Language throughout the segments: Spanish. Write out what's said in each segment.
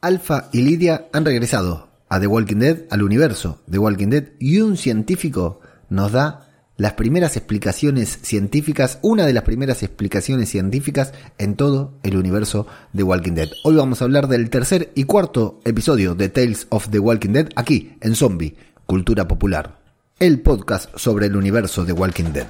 Alpha y Lidia han regresado a The Walking Dead, al universo The Walking Dead, y un científico nos da las primeras explicaciones científicas, una de las primeras explicaciones científicas en todo el universo de Walking Dead. Hoy vamos a hablar del tercer y cuarto episodio de Tales of the Walking Dead aquí en Zombie, Cultura Popular, el podcast sobre el universo de Walking Dead.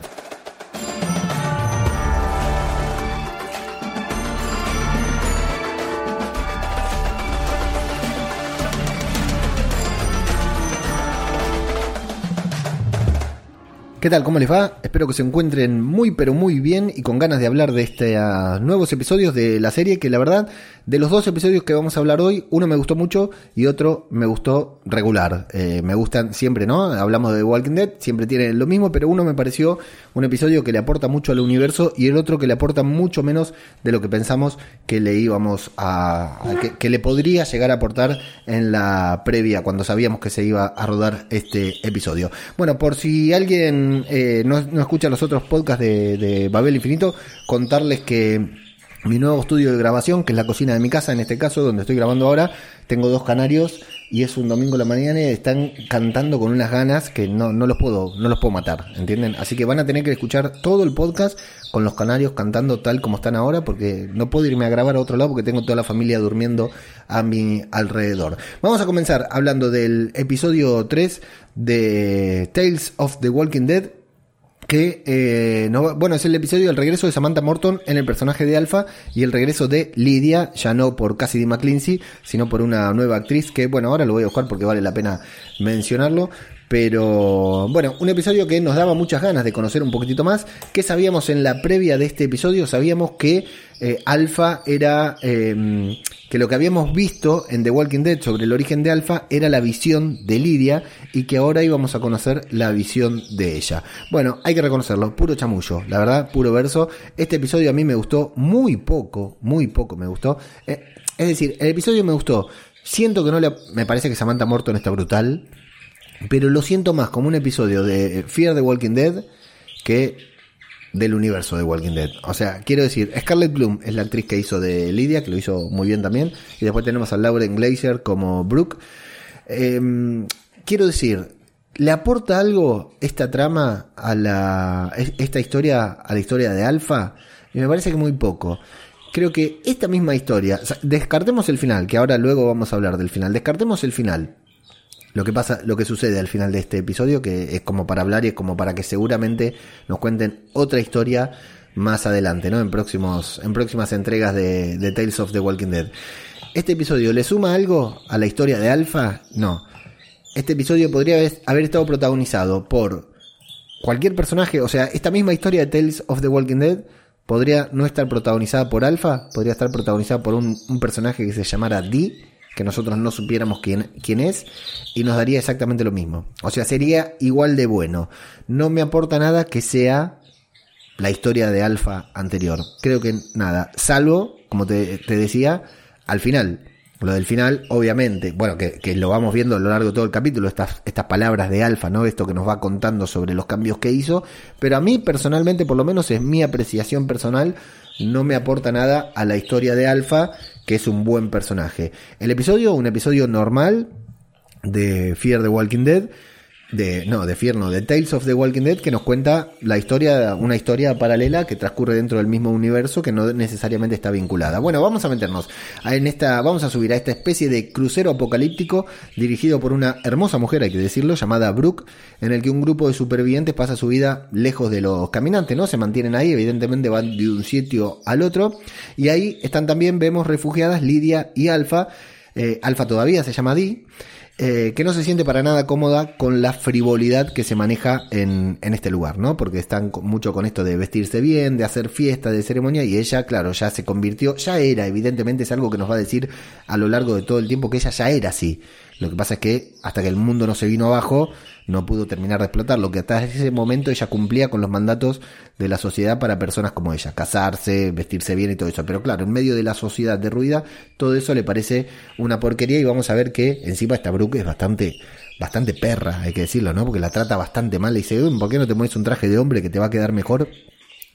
¿Qué tal? ¿Cómo les va? Espero que se encuentren muy pero muy bien y con ganas de hablar de estos nuevos episodios de la serie que la verdad de los dos episodios que vamos a hablar hoy, uno me gustó mucho y otro me gustó regular. Eh, me gustan siempre, ¿no? Hablamos de Walking Dead, siempre tienen lo mismo, pero uno me pareció un episodio que le aporta mucho al universo y el otro que le aporta mucho menos de lo que pensamos que le íbamos a... que, le podría llegar a aportar en la previa, cuando sabíamos que se iba a rodar este episodio. Bueno, por si alguien eh, no, escucha los otros podcasts de, de Babel Infinito, contarles que mi nuevo estudio de grabación, que es la cocina de mi casa, en este caso, donde estoy grabando ahora. Tengo dos canarios y es un domingo de la mañana y están cantando con unas ganas que no, no los puedo, no los puedo matar, ¿entienden? Así que van a tener que escuchar todo el podcast con los canarios cantando tal como están ahora, porque no puedo irme a grabar a otro lado porque tengo toda la familia durmiendo a mi alrededor. Vamos a comenzar hablando del episodio 3 de Tales of the Walking Dead, que eh, no, bueno es el episodio del regreso de Samantha Morton en el personaje de Alpha y el regreso de Lydia ya no por Cassidy McClincy sino por una nueva actriz que bueno ahora lo voy a buscar porque vale la pena mencionarlo pero bueno, un episodio que nos daba muchas ganas de conocer un poquitito más. ¿Qué sabíamos en la previa de este episodio? Sabíamos que eh, Alpha era, em, que lo que habíamos visto en The Walking Dead sobre el origen de Alpha era la visión de Lidia y que ahora íbamos a conocer la visión de ella. Bueno, hay que reconocerlo, puro chamullo, la verdad, puro verso. Este episodio a mí me gustó muy poco, muy poco me gustó. Eh, es decir, el episodio me gustó. Siento que no le... Me parece que Samantha Morton está brutal pero lo siento más como un episodio de Fear the Walking Dead que del universo de Walking Dead. O sea, quiero decir, Scarlett Bloom es la actriz que hizo de Lydia, que lo hizo muy bien también. Y después tenemos a Lauren Glazer como Brooke. Em, quiero decir, ¿le aporta algo esta trama a la. esta historia a la historia de Alpha? Y me parece que muy poco. Creo que esta misma historia, descartemos el final, que ahora luego vamos a hablar del final, descartemos el final, lo que pasa, lo que sucede al final de este episodio, que es como para hablar y es como para que seguramente nos cuenten otra historia más adelante, ¿no? En próximos, en próximas entregas de, de Tales of the Walking Dead. ¿Este episodio le suma algo a la historia de Alpha? No. Este episodio podría haber estado protagonizado por cualquier personaje, o sea, esta misma historia de Tales of the Walking Dead podría no estar protagonizada por Alpha, podría estar protagonizada por un, personaje que se llamara Dee que nosotros no supiéramos quién, es y nos daría exactamente lo mismo. O sea, sería igual de bueno. No me aporta nada que sea la historia de Alfa anterior. Creo que nada, salvo, como te, decía, al final. Lo del final, obviamente, bueno, que, lo vamos viendo a lo largo de todo el capítulo, estas, estas palabras de Alfa, ¿no? Esto que nos va contando sobre los cambios que hizo. Pero a mí, personalmente, por lo menos es mi apreciación personal, no me aporta nada a la historia de Alpha, que es un buen personaje. El episodio, un episodio normal de Fear the Walking Dead, de no, de Fierno, de Tales of the Walking Dead, que nos cuenta la historia, una historia paralela que transcurre dentro del mismo universo que no necesariamente está vinculada. Bueno, vamos a meternos en esta, vamos a subir a esta especie de crucero apocalíptico dirigido por una hermosa mujer, hay que decirlo, llamada Brooke, en el que un grupo de supervivientes pasa su vida lejos de los caminantes, ¿no? Se mantienen ahí, evidentemente van de un sitio al otro, y ahí están también, vemos refugiadas Lidia y Alfa, eh, Alfa todavía se llama Dee, eh, que no se siente para nada cómoda con la frivolidad que se maneja en, en este lugar, ¿no? Porque están mucho con esto de vestirse bien, de hacer fiesta, de ceremonia, y ella, claro, ya se convirtió, ya era, evidentemente es algo que nos va a decir a lo largo de todo el tiempo que ella ya era así. Lo que pasa es que hasta que el mundo no se vino abajo, no pudo terminar de explotar. Lo que hasta ese momento ella cumplía con los mandatos de la sociedad para personas como ella, casarse, vestirse bien y todo eso. Pero claro, en medio de la sociedad derruida, todo eso le parece una porquería y vamos a ver que encima esta Brooke es bastante bastante perra, hay que decirlo, ¿no? Porque la trata bastante mal. Le dice, ¿por qué no te pones un traje de hombre que te va a quedar mejor?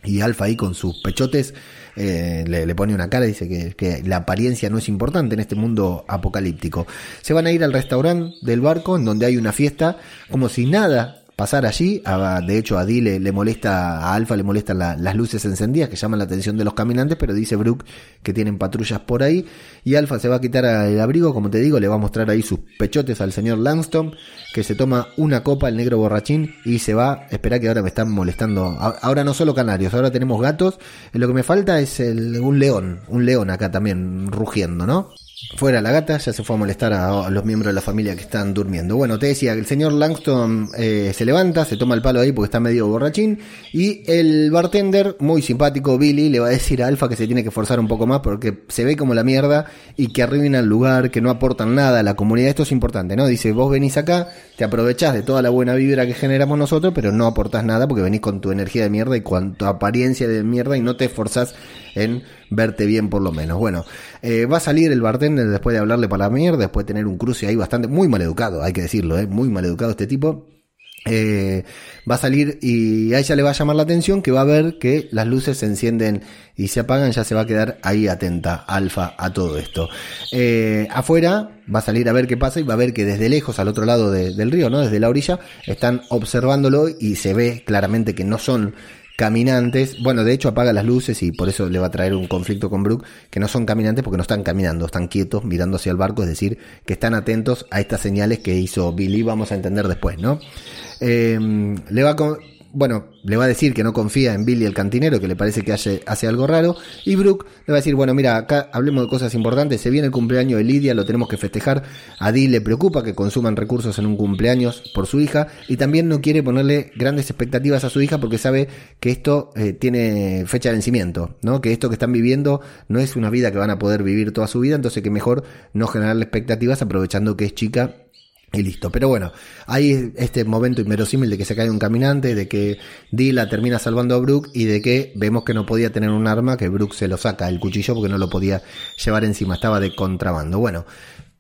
Y Alfa ahí con sus pechotes eh, le, pone una cara, dice que, que, la apariencia no es importante en este mundo apocalíptico. Se van a ir al restaurante del barco en donde hay una fiesta, como si nada pasar allí. de hecho, a Dee le, molesta, a Alfa le molestan las luces encendidas que llaman la atención de los caminantes, pero dice Brooke que tienen patrullas por ahí. Y Alfa se va a quitar el abrigo, como te digo, le va a mostrar ahí sus pechotes al señor Langston, que se toma una copa, el negro borrachín, y se va. Espera que ahora me están molestando. Ahora no solo canarios, ahora tenemos gatos. Lo que me falta es un león, un león acá también rugiendo, ¿no? Fuera la gata, ya se fue a molestar a, los miembros de la familia que están durmiendo. Bueno, te decía que el señor Langston eh, se levanta, se toma el palo ahí porque está medio borrachín. Y el bartender, muy simpático, Billy, le va a decir a Alfa que se tiene que forzar un poco más porque se ve como la mierda y que arruina el lugar, que no aportan nada a la comunidad. Esto es importante, ¿no? Dice, vos venís acá, te aprovechás de toda la buena vibra que generamos nosotros, pero no aportás nada porque venís con tu energía de mierda y con tu apariencia de mierda y no te esforzás en verte bien por lo menos. Bueno, eh, va a salir el bartender después de hablarle para la mierda, después de tener un cruce ahí bastante, muy mal educado, hay que decirlo, ¿eh? muy mal educado este tipo. Eh, va a salir y a ella le va a llamar la atención que va a ver que las luces se encienden y se apagan, ya se va a quedar ahí atenta, alfa, a todo esto. Afuera va a salir a ver qué pasa y va a ver que desde lejos, al otro lado del río, ¿no? Desde la orilla, están observándolo y se ve claramente que no son caminantes. Bueno, de hecho apaga las luces y por eso le va a traer un conflicto con Brooke, que no son caminantes porque no están caminando, están quietos mirando hacia el barco, es decir, que están atentos a estas señales que hizo Billy, vamos a entender después, ¿no? Eh, le va a bueno, le va a decir que no confía en Billy el cantinero, que le parece que hace, hace, algo raro, y Brooke le va a decir, bueno, mira, acá hablemos de cosas importantes, se viene el cumpleaños de Lidia, lo tenemos que festejar, a Dee le preocupa que consuman recursos en un cumpleaños por su hija, y también no quiere ponerle grandes expectativas a su hija porque sabe que esto eh, tiene fecha de vencimiento, ¿no? Que esto que están viviendo no es una vida que van a poder vivir toda su vida, entonces que mejor no generarle expectativas aprovechando que es chica y listo. Pero bueno, hay este momento inverosímil de que se cae un caminante, de que Dila termina salvando a Brooke y de que vemos que no podía tener un arma, que Brooke se lo saca el cuchillo porque no lo podía llevar encima, estaba de contrabando. Bueno,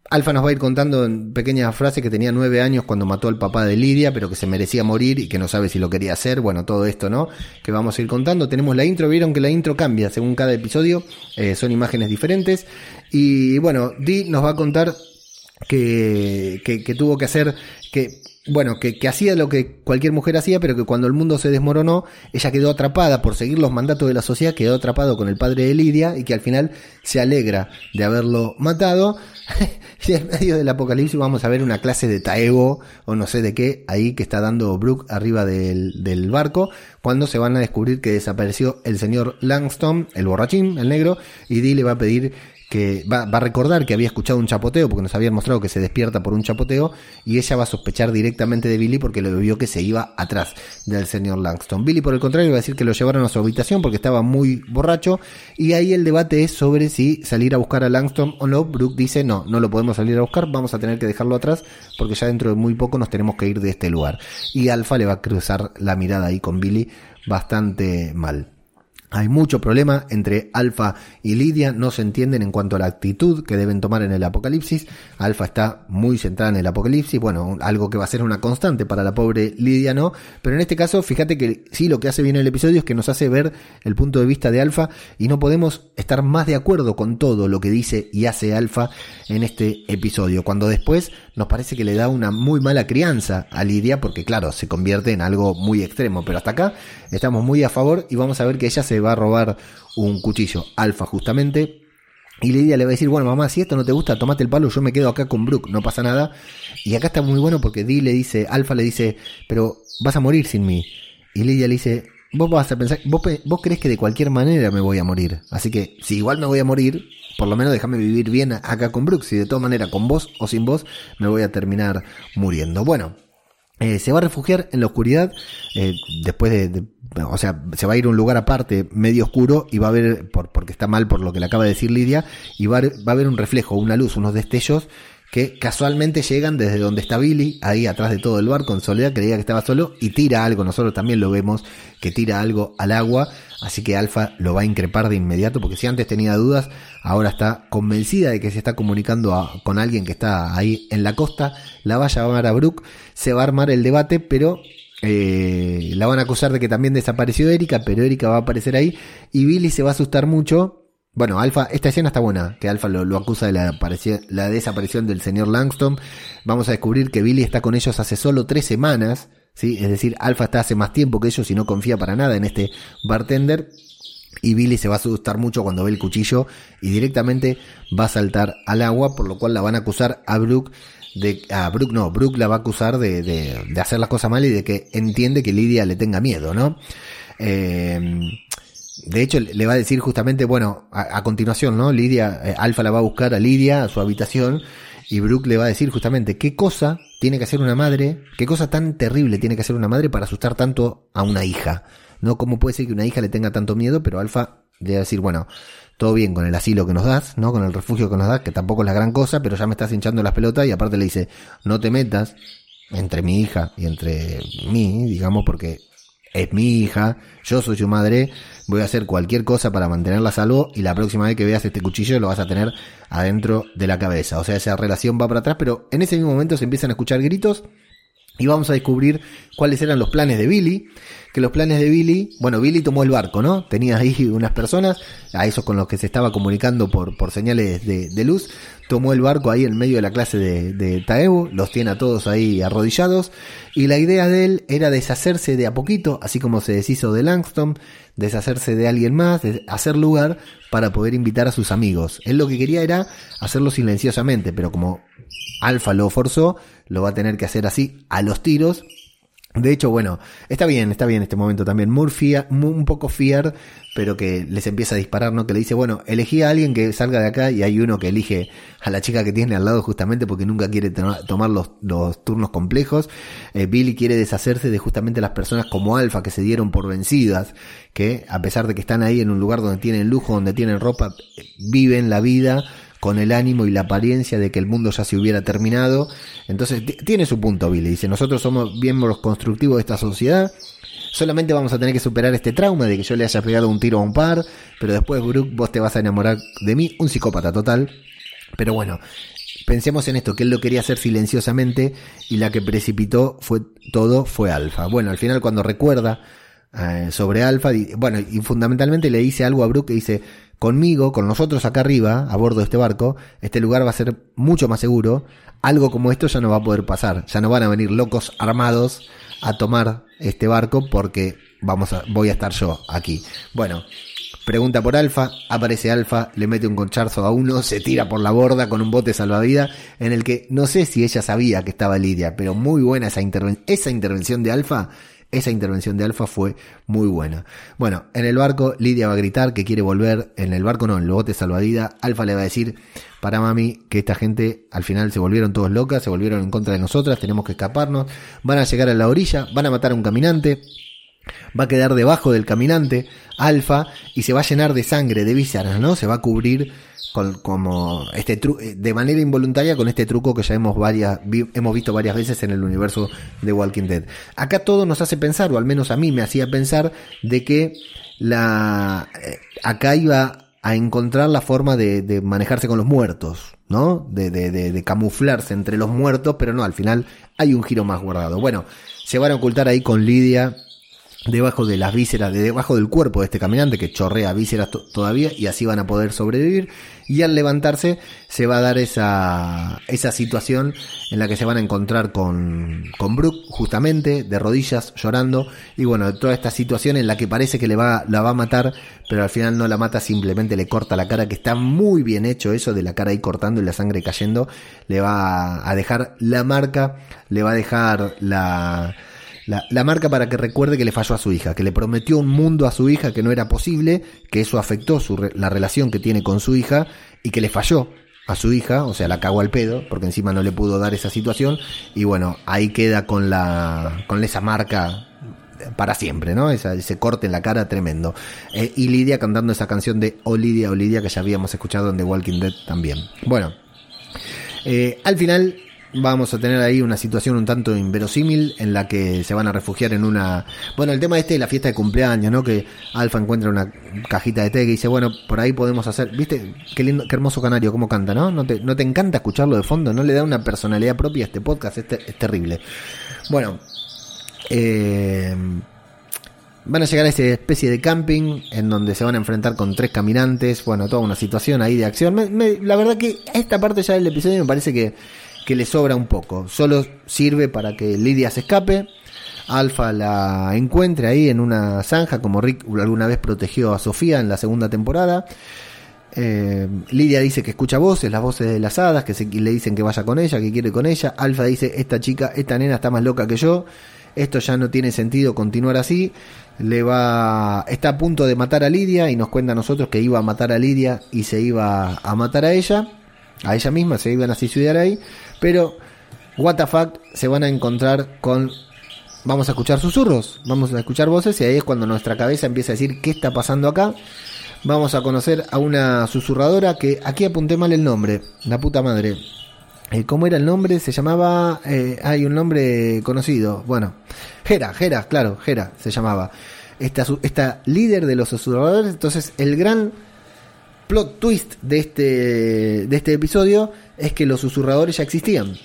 Alfa nos va a ir contando en pequeñas frases que tenía nueve años cuando mató al papá de Lidia, pero que se merecía morir y que no sabe si lo quería hacer. Bueno, todo esto, ¿no? Que vamos a ir contando. Tenemos la intro, vieron que la intro cambia según cada episodio, eh, son imágenes diferentes. Y bueno, Dee nos va a contar que, que, tuvo que hacer, que, bueno, que, que, hacía lo que cualquier mujer hacía, pero que cuando el mundo se desmoronó, ella quedó atrapada por seguir los mandatos de la sociedad, quedó atrapado con el padre de Lidia y que al final se alegra de haberlo matado. y en medio del apocalipsis vamos a ver una clase de taego o no sé de qué ahí que está dando Brooke arriba del, del barco, cuando se van a descubrir que desapareció el señor Langston, el borrachín, el negro, y Dee le va a pedir que va, a recordar que había escuchado un chapoteo, porque nos habían mostrado que se despierta por un chapoteo, y ella va a sospechar directamente de Billy porque lo vio que se iba atrás del señor Langston. Billy, por el contrario, va a decir que lo llevaron a su habitación porque estaba muy borracho, y ahí el debate es sobre si salir a buscar a Langston o no. Brooke dice, no, no lo podemos salir a buscar, vamos a tener que dejarlo atrás, porque ya dentro de muy poco nos tenemos que ir de este lugar. Y Alfa le va a cruzar la mirada ahí con Billy bastante mal. Hay mucho problema entre Alfa y Lidia, no se entienden en cuanto a la actitud que deben tomar en el apocalipsis. Alfa está muy centrada en el apocalipsis, bueno, algo que va a ser una constante para la pobre Lidia, ¿no? Pero en este caso, fíjate que sí, lo que hace bien el episodio es que nos hace ver el punto de vista de Alfa y no podemos estar más de acuerdo con todo lo que dice y hace Alfa en este episodio, cuando después nos parece que le da una muy mala crianza a Lidia porque claro, se convierte en algo muy extremo, pero hasta acá estamos muy a favor y vamos a ver que ella se va a robar un cuchillo alfa justamente. Y Lidia le va a decir, bueno mamá, si esto no te gusta, tomate el palo, yo me quedo acá con Brooke, no pasa nada. Y acá está muy bueno porque Dee le dice, Alfa le dice, pero vas a morir sin mí. Y Lidia le dice, vos vas a pensar, vos, vos crees que de cualquier manera me voy a morir. Así que si igual me voy a morir, por lo menos déjame vivir bien acá con Brooke. Si de todas maneras con vos o sin vos me voy a terminar muriendo. Bueno, eh, se va a refugiar en la oscuridad eh, después de, o sea, se va a ir a un lugar aparte, medio oscuro, y va a ver, por, porque está mal por lo que le acaba de decir Lidia, y va a, va a ver un reflejo, una luz, unos destellos que casualmente llegan desde donde está Billy, ahí atrás de todo el barco en soledad, creía que estaba solo, y tira algo, nosotros también lo vemos, que tira algo al agua, así que Alfa lo va a increpar de inmediato, porque si antes tenía dudas, ahora está convencida de que se está comunicando con alguien que está ahí en la costa, la va a llamar a Brooke, se va a armar el debate, pero eh, la van a acusar de que también desapareció Erika, pero Erika va a aparecer ahí. Y Billy se va a asustar mucho. Bueno, Alfa, esta escena está buena, que Alfa lo, acusa de la, desaparición del señor Langston. Vamos a descubrir que Billy está con ellos hace solo tres semanas, ¿sí? Es decir, Alfa está hace más tiempo que ellos y no confía para nada en este bartender. Y Billy se va a asustar mucho cuando ve el cuchillo y directamente va a saltar al agua, por lo cual la van a acusar a Brooke de, a Brooke no, Brooke la va a acusar de, de, de hacer las cosas mal y de que entiende que Lidia le tenga miedo, ¿no? Eh, de hecho, le va a decir justamente, bueno, a, continuación, ¿no? Lidia, eh, Alfa la va a buscar a Lidia a su habitación y Brooke le va a decir justamente qué cosa tiene que hacer una madre, qué cosa tan terrible tiene que hacer una madre para asustar tanto a una hija, ¿no? ¿Cómo puede ser que una hija le tenga tanto miedo? Pero Alfa le va a decir, bueno, todo bien con el asilo que nos das, ¿no? Con el refugio que nos das, que tampoco es la gran cosa, pero ya me estás hinchando las pelotas y aparte le dice, no te metas entre mi hija y entre mí, digamos, porque es mi hija, yo soy su madre, voy a hacer cualquier cosa para mantenerla a salvo y la próxima vez que veas este cuchillo lo vas a tener adentro de la cabeza. O sea, esa relación va para atrás, pero en ese mismo momento se empiezan a escuchar gritos y vamos a descubrir cuáles eran los planes de Billy. Que los planes de Billy, bueno, Billy tomó el barco, ¿no? Tenía ahí unas personas, a esos con los que se estaba comunicando por, por señales de, luz. Tomó el barco ahí en medio de la clase de, de Taebu, los tiene a todos ahí arrodillados. Y la idea de él era deshacerse de a poquito, así como se deshizo de Langston, deshacerse de alguien más, hacer lugar para poder invitar a sus amigos. Él lo que quería era hacerlo silenciosamente, pero como Alfa lo forzó, lo va a tener que hacer así a los tiros de hecho, bueno, está bien, está bien este momento también. Murphy, un poco fier, pero que les empieza a disparar, ¿no? Que le dice, bueno, elegí a alguien que salga de acá y hay uno que elige a la chica que tiene al lado justamente porque nunca quiere tomar los, turnos complejos. Eh, Billy quiere deshacerse de justamente las personas como Alfa que se dieron por vencidas, que a pesar de que están ahí en un lugar donde tienen lujo, donde tienen ropa, viven la vida con el ánimo y la apariencia de que el mundo ya se hubiera terminado. Entonces tiene su punto, Billy. Dice, nosotros somos miembros constructivos de esta sociedad. Solamente vamos a tener que superar este trauma de que yo le haya pegado un tiro a un par, pero después, Brooke, vos te vas a enamorar de mí, un psicópata total. Pero bueno, pensemos en esto, que él lo quería hacer silenciosamente y la que precipitó fue todo fue Alfa. Bueno, al final cuando recuerda eh, sobre Alfa, bueno, y fundamentalmente le dice algo a Brooke que dice, conmigo, con nosotros acá arriba, a bordo de este barco, este lugar va a ser mucho más seguro. Algo como esto ya no va a poder pasar. Ya no van a venir locos armados a tomar este barco porque vamos a, voy a estar yo aquí. Bueno, pregunta por Alfa, aparece Alfa, le mete un concharzo a uno, se tira por la borda con un bote salvavidas en el que no sé si ella sabía que estaba Lidia, pero muy buena esa, esa intervención de Alfa esa intervención de Alfa fue muy buena. Bueno, en el barco Lidia va a gritar que quiere volver, en el barco no, en el bote salvadida, Alfa le va a decir para mami que esta gente al final se volvieron todos locas, se volvieron en contra de nosotras, tenemos que escaparnos, van a llegar a la orilla, van a matar a un caminante, va a quedar debajo del caminante, Alfa, y se va a llenar de sangre, de vísceras, ¿no? Se va a cubrir como este eh, de manera involuntaria con este truco que ya hemos varias hemos visto varias veces en el universo de Walking Dead. Acá todo nos hace pensar, o al menos a mí me hacía pensar, de que la eh, acá iba a encontrar la forma de, manejarse con los muertos, ¿no? De, de, de, camuflarse entre los muertos, pero no, al final hay un giro más guardado. Bueno, se van a ocultar ahí con Lidia debajo de las vísceras, de debajo del cuerpo de este caminante que chorrea vísceras todavía y así van a poder sobrevivir. Y al levantarse se va a dar esa, esa situación en la que se van a encontrar con, con Brooke justamente de rodillas llorando. Y bueno, toda esta situación en la que parece que le va, la va a matar pero al final no la mata, simplemente le corta la cara que está muy bien hecho eso de la cara ahí cortando y la sangre cayendo, le va a dejar la marca, le va a dejar la la, marca para que recuerde que le falló a su hija, que le prometió un mundo a su hija que no era posible, que eso afectó su, la relación que tiene con su hija y que le falló a su hija, o sea, la cagó al pedo, porque encima no le pudo dar esa situación, y bueno, ahí queda con la, con esa marca para siempre, ¿no? Esa, ese corte en la cara tremendo. Eh, y Lidia cantando esa canción de Oh Lidia, oh Lidia, que ya habíamos escuchado en The Walking Dead también. Bueno, eh, al final vamos a tener ahí una situación un tanto inverosímil en la que se van a refugiar en una... Bueno, el tema este de la fiesta de cumpleaños, ¿no? Que Alfa encuentra una cajita de té y dice, bueno, por ahí podemos hacer... ¿Viste? Qué lindo, qué hermoso canario, cómo canta, ¿no? ¿No te, no te encanta escucharlo de fondo? ¿No le da una personalidad propia a este podcast? Es, es terrible. Bueno, Eh, van a llegar a esa especie de camping en donde se van a enfrentar con tres caminantes. Bueno, toda una situación ahí de acción. la verdad que esta parte ya del episodio me parece que, que le sobra un poco. Solo sirve para que Lidia se escape. Alfa la encuentre ahí en una zanja como Rick alguna vez protegió a Sofía en la segunda temporada. Eh, Lidia dice que escucha voces, las voces de las hadas, que le dicen que vaya con ella, que quiere con ella. Alfa dice, esta chica, esta nena está más loca que yo. Esto ya no tiene sentido continuar así. Le va, está a punto de matar a Lidia y nos cuenta a nosotros que iba a matar a Lidia y se iba a matar a ella, a ella misma, se iban a suicidar ahí. Pero, fuck, se van a encontrar con vamos a escuchar susurros, vamos a escuchar voces y ahí es cuando nuestra cabeza empieza a decir qué está pasando acá vamos a conocer a una susurradora que aquí apunté mal el nombre, la puta madre. Eh, ¿Cómo era el nombre? Se llamaba... Eh, hay un nombre conocido. Bueno, Gera, Gera, claro, Gera se llamaba. Esta, esta líder de los susurradores. Entonces, el gran plot twist de este, de este episodio es que los susurradores ya existían.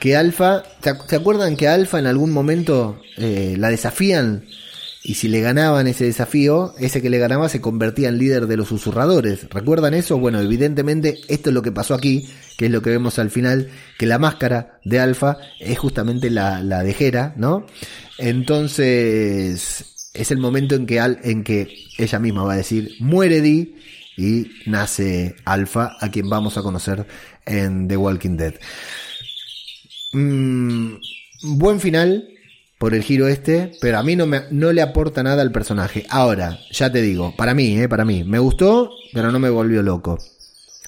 Que Alfa... ¿Se acuerdan que Alfa en algún momento eh, la desafían y si le ganaban ese desafío, ese que le ganaba se convertía en líder de los susurradores. ¿Recuerdan eso? Bueno, evidentemente esto es lo que pasó aquí, que es lo que vemos al final, que la máscara de Alfa es justamente la, la de Hera, ¿no? Entonces, es el momento en que, en que ella misma va a decir, muere Di y nace Alfa, a quien vamos a conocer en The Walking Dead. Mm, buen final, por el giro este, pero a mí no, me, no le aporta nada al personaje. Ahora, ya te digo, para mí, eh, para mí, me gustó, pero no me volvió loco.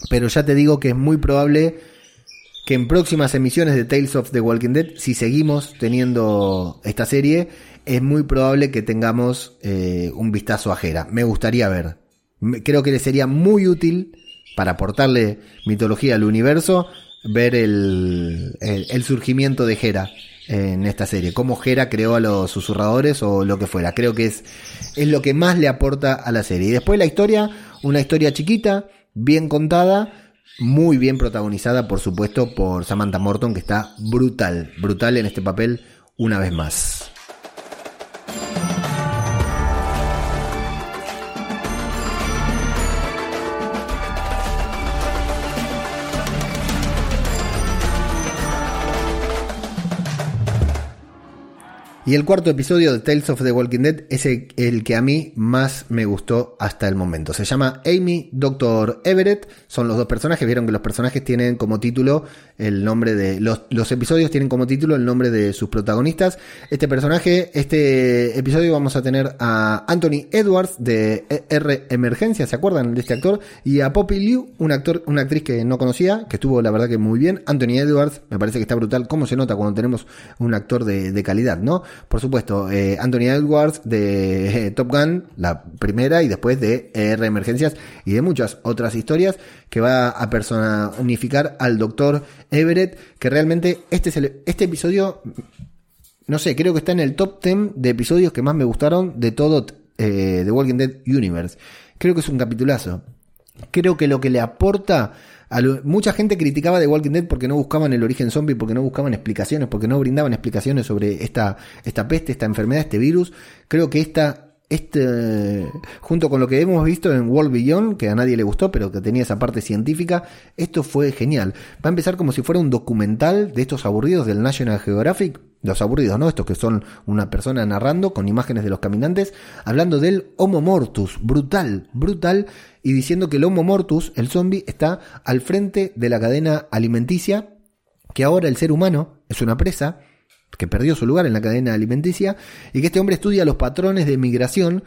Pero ya te digo que es muy probable que en próximas emisiones de Tales of the Walking Dead, si seguimos teniendo esta serie, es muy probable que tengamos eh, un vistazo a Jera. Me gustaría ver. Creo que le sería muy útil para aportarle mitología al universo ver el, surgimiento de Jera en esta serie, cómo Jera creó a los susurradores o lo que fuera. Creo que es, es lo que más le aporta a la serie. Y después la historia, una historia chiquita, bien contada, muy bien protagonizada, por supuesto, por Samantha Morton, que está brutal, brutal en este papel una vez más. Y el cuarto episodio de Tales of the Walking Dead es el, que a mí más me gustó hasta el momento. Se llama Amy, Doctor Everett. Son los dos personajes. Vieron que los personajes tienen como título el nombre de. Los, los episodios tienen como título el nombre de sus protagonistas. Este personaje, este episodio vamos a tener a Anthony Edwards de R Emergencia, ¿se acuerdan de este actor? Y a Poppy Liu, un actor, una actriz que no conocía, que estuvo la verdad que muy bien. Anthony Edwards, me parece que está brutal. ¿Cómo se nota cuando tenemos un actor de, de calidad, no? Por supuesto, eh, Anthony Edwards de eh, Top Gun, la primera, y después de R Emergencias y de muchas otras historias que va a personificar al doctor Everett, que realmente este, es este episodio, no sé, creo que está en el top 10 de episodios que más me gustaron de todo eh, The Walking Dead Universe. Creo que es un capitulazo. Creo que lo que le aporta mucha gente criticaba The Walking Dead porque no buscaban el origen zombie, porque no buscaban explicaciones, porque no brindaban explicaciones sobre esta, esta peste, esta enfermedad, este virus. Creo que esta este, junto con lo que hemos visto en World Beyond, que a nadie le gustó, pero que tenía esa parte científica, esto fue genial. Va a empezar como si fuera un documental de estos aburridos del National Geographic, los aburridos, ¿no? Estos que son una persona narrando con imágenes de los caminantes, hablando del Homo Mortus, brutal, brutal, y diciendo que el Homo Mortus, el zombie, está al frente de la cadena alimenticia, que ahora el ser humano es una presa, que perdió su lugar en la cadena alimenticia, y que este hombre estudia los patrones de migración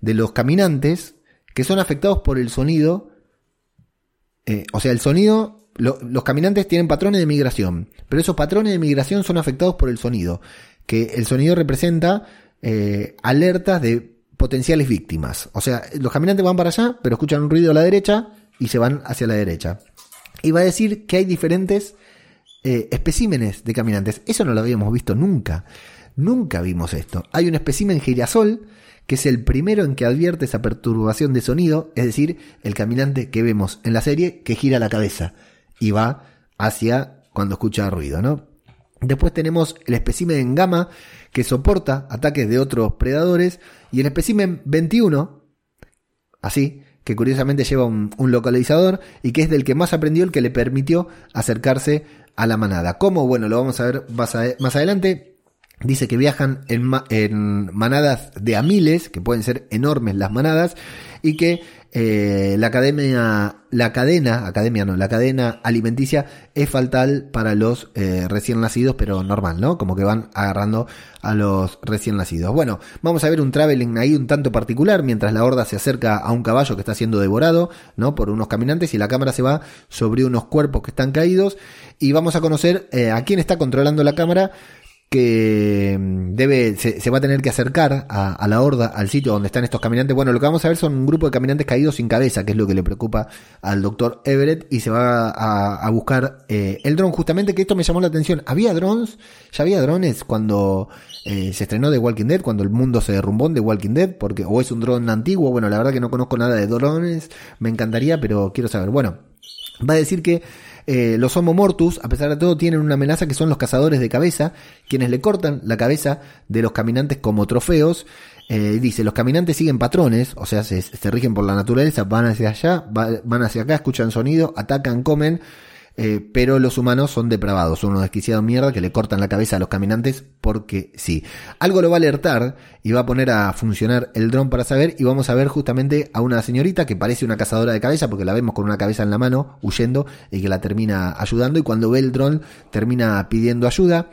de los caminantes que son afectados por el sonido. Eh, o sea, el sonido, los caminantes tienen patrones de migración, pero esos patrones de migración son afectados por el sonido, que el sonido representa eh, alertas de potenciales víctimas. O sea, los caminantes van para allá, pero escuchan un ruido a la derecha y se van hacia la derecha. Y va a decir que hay diferentes eh, especímenes de caminantes. Eso no lo habíamos visto nunca. Nunca vimos esto. Hay un espécimen girasol que es el primero en que advierte esa perturbación de sonido, es decir, el caminante que vemos en la serie que gira la cabeza y va hacia cuando escucha ruido, ¿no? Después tenemos el espécimen gamma que soporta ataques de otros predadores y el espécimen 21, así, que curiosamente lleva un, localizador y que es del que más aprendió el que le permitió acercarse a la manada. ¿Cómo? Bueno, lo vamos a ver más adelante. Dice que viajan en, en, manadas de a miles, que pueden ser enormes las manadas, y que eh, la academia, la cadena, academia no, la cadena alimenticia es fatal para los eh, recién nacidos, pero normal, ¿no? Como que van agarrando a los recién nacidos. Bueno, vamos a ver un traveling ahí un tanto particular, mientras la horda se acerca a un caballo que está siendo devorado, ¿no? Por unos caminantes y la cámara se va sobre unos cuerpos que están caídos y vamos a conocer eh, a quién está controlando la cámara que mm, debe, se, va a tener que acercar a, la horda, al sitio donde están estos caminantes. Bueno, lo que vamos a ver son un grupo de caminantes caídos sin cabeza, que es lo que le preocupa al doctor Everett, y se va a, buscar eh, el dron, justamente, que esto me llamó la atención. ¿Había drones? ¿Ya había drones cuando eh, se estrenó The Walking Dead, cuando el mundo se derrumbó en The Walking Dead? Porque, o es un dron antiguo, bueno, la verdad que no conozco nada de drones, me encantaría, pero quiero saber. Bueno, va a decir que eh, los Homo mortus, a pesar de todo, tienen una amenaza que son los cazadores de cabeza, quienes le cortan la cabeza de los caminantes como trofeos. Eh, dice, los caminantes siguen patrones, o sea, se, se, rigen por la naturaleza, van hacia allá, van hacia acá, escuchan sonido, atacan, comen, eh, pero los humanos son depravados, son unos desquiciados mierda que le cortan la cabeza a los caminantes porque sí. Algo lo va a alertar y va a poner a funcionar el dron para saber y vamos a ver justamente a una señorita que parece una cazadora de cabeza porque la vemos con una cabeza en la mano huyendo y que la termina ayudando y cuando ve el dron termina pidiendo ayuda.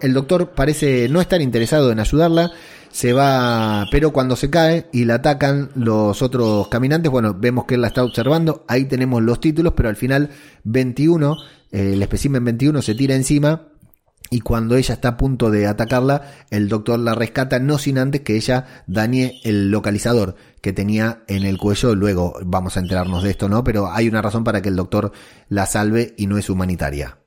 El doctor parece no estar interesado en ayudarla se va, pero cuando se cae y la atacan los otros caminantes, bueno, vemos que él la está observando, ahí tenemos los títulos, pero al final 21, el espécimen 21 se tira encima y cuando ella está a punto de atacarla, el doctor la rescata, no sin antes que ella dañe el localizador que tenía en el cuello. Luego vamos a enterarnos de esto, ¿no? Pero hay una razón para que el doctor la salve y no es humanitaria.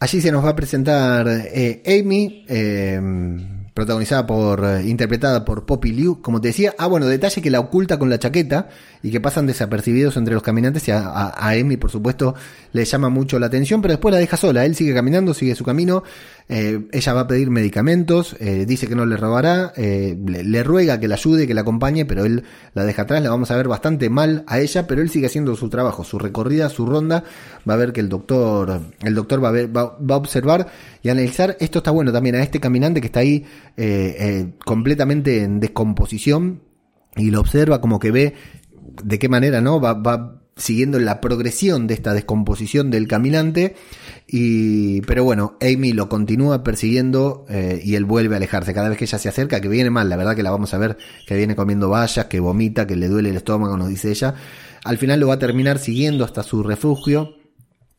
Allí se nos va a presentar eh, Amy. Eh, protagonizada por, eh, interpretada por Poppy Liu, como te decía. Ah, bueno, detalle que la oculta con la chaqueta y que pasan desapercibidos entre los caminantes y a, a, por supuesto, le llama mucho la atención, pero después la deja sola. Él sigue caminando, sigue su camino. Eh, ella va a pedir medicamentos, eh, dice que no le robará, le, le, ruega que la ayude, que la acompañe, pero él la deja atrás. La vamos a ver bastante mal a ella, pero él sigue haciendo su trabajo, su recorrida, su ronda. Va a ver que el doctor, el doctor va a ver, va, va a observar y analizar. Esto está bueno también a este caminante que está ahí eh, eh, completamente en descomposición y lo observa como que ve de qué manera no va, va siguiendo la progresión de esta descomposición del caminante. Y pero bueno Amy lo continúa persiguiendo eh, y él vuelve a alejarse. Cada vez que ella se acerca que viene mal la verdad que la vamos a ver que viene comiendo vallas que vomita que le duele el estómago nos dice ella al final lo va a terminar siguiendo hasta su refugio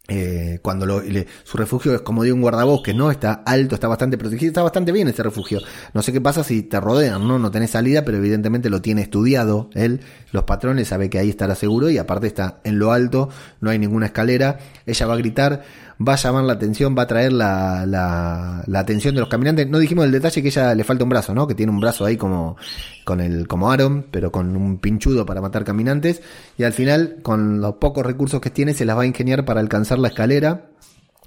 eh, cuando lo, su refugio es como de un guardabosques, ¿no? Está alto, está bastante protegido, está bastante bien ese refugio. No sé qué pasa si te rodean, ¿no? No tenés salida, pero evidentemente lo tiene estudiado él, los patrones, sabe que ahí estará seguro y aparte está en lo alto, no hay ninguna escalera. Ella va a gritar, va a llamar la atención, va a traer la, la, la, atención de los caminantes. No dijimos el detalle que ella le falta un brazo, ¿no? Que tiene un brazo ahí como, con el, como Aaron, pero con un pinchudo para matar caminantes. Y al final, con los pocos recursos que tiene, se las va a ingeniar para alcanzar la escalera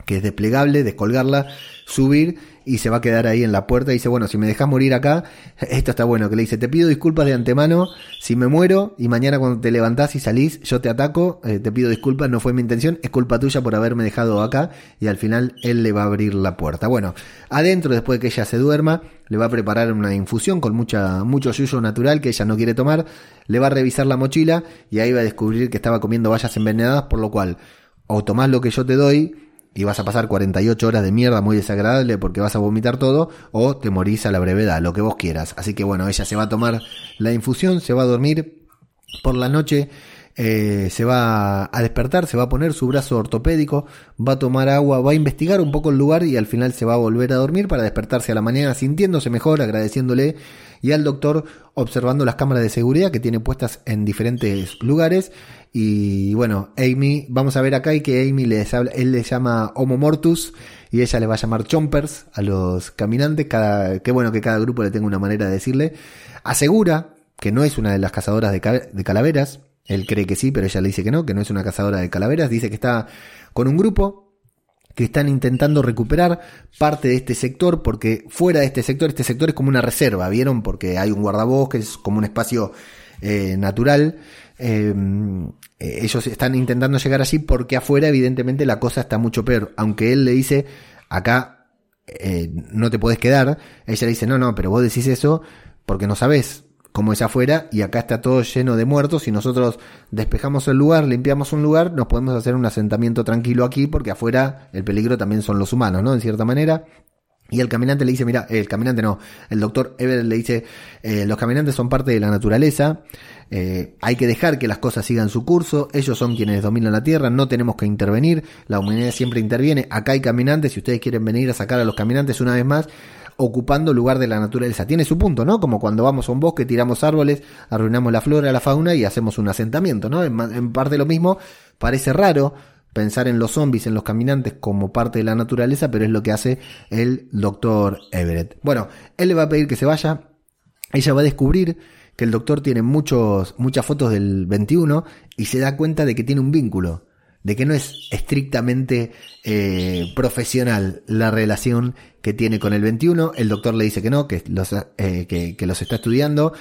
que es desplegable, descolgarla, subir y se va a quedar ahí en la puerta y dice, bueno, si me dejas morir acá, esto está bueno, que le dice, te pido disculpas de antemano, si me muero y mañana cuando te levantás y salís, yo te ataco, eh, te pido disculpas, no fue mi intención, es culpa tuya por haberme dejado acá y al final él le va a abrir la puerta. Bueno, adentro, después de que ella se duerma, le va a preparar una infusión con mucha, mucho yuyo natural que ella no quiere tomar, le va a revisar la mochila y ahí va a descubrir que estaba comiendo vallas envenenadas, por lo cual, o tomás lo que yo te doy, y vas a pasar 48 horas de mierda muy desagradable porque vas a vomitar todo o te a la brevedad, lo que vos quieras. Así que bueno, ella se va a tomar la infusión, se va a dormir por la noche. Eh, se va a despertar, se va a poner su brazo ortopédico, va a tomar agua, va a investigar un poco el lugar y al final se va a volver a dormir para despertarse a la mañana sintiéndose mejor, agradeciéndole y al doctor observando las cámaras de seguridad que tiene puestas en diferentes lugares y bueno, Amy, vamos a ver acá y que Amy les habla, él le llama Homo Mortus y ella le va a llamar Chompers a los caminantes. Cada, qué bueno que cada grupo le tenga una manera de decirle. Asegura que no es una de las cazadoras de, calaveras. Él cree que sí, pero ella le dice que no, que no es una cazadora de calaveras. Dice que está con un grupo que están intentando recuperar parte de este sector, porque fuera de este sector, este sector es como una reserva, ¿vieron? Porque hay un guardabosques, es como un espacio eh, natural. Eh, ellos están intentando llegar allí porque afuera evidentemente la cosa está mucho peor. Aunque él le dice, acá eh, no te puedes quedar, ella le dice, no, no, pero vos decís eso porque no sabés cómo es afuera y acá está todo lleno de muertos y nosotros despejamos el lugar, limpiamos un lugar, nos podemos hacer un asentamiento tranquilo aquí porque afuera el peligro también son los humanos, ¿no? En cierta manera. Y el caminante le dice, mira, el caminante no, el doctor Ever le dice, eh, los caminantes son parte de la naturaleza, eh, hay que dejar que las cosas sigan su curso, ellos son quienes dominan la Tierra, no tenemos que intervenir, la humanidad siempre interviene, acá hay caminantes, si ustedes quieren venir a sacar a los caminantes una vez más, ocupando lugar de la naturaleza. Tiene su punto, ¿no? Como cuando vamos a un bosque, tiramos árboles, arruinamos la flora, la fauna y hacemos un asentamiento, ¿no? En, en parte lo mismo, parece raro pensar en los zombies, en los caminantes como parte de la naturaleza, pero es lo que hace el doctor Everett. Bueno, él le va a pedir que se vaya, ella va a descubrir que el doctor tiene muchos, muchas fotos del 21 y se da cuenta de que tiene un vínculo, de que no es estrictamente eh, profesional la relación que tiene con el 21. El doctor le dice que no, que los, eh, que, que los está estudiando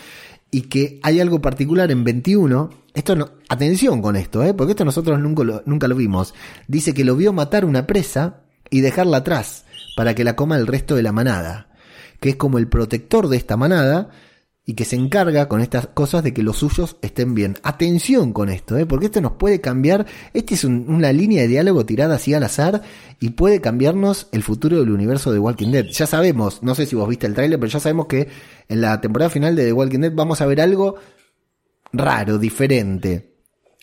y que hay algo particular en 21. Esto no, atención con esto, ¿eh? porque esto nosotros nunca lo, nunca lo vimos. Dice que lo vio matar una presa y dejarla atrás para que la coma el resto de la manada, que es como el protector de esta manada y que se encarga con estas cosas de que los suyos estén bien. Atención con esto, ¿eh? porque esto nos puede cambiar. Esta es una línea de diálogo tirada así al azar y puede cambiarnos el futuro del universo de Walking Dead. Ya sabemos, no sé si vos viste el tráiler, pero ya sabemos que en la temporada final de The Walking Dead vamos a ver algo raro, diferente.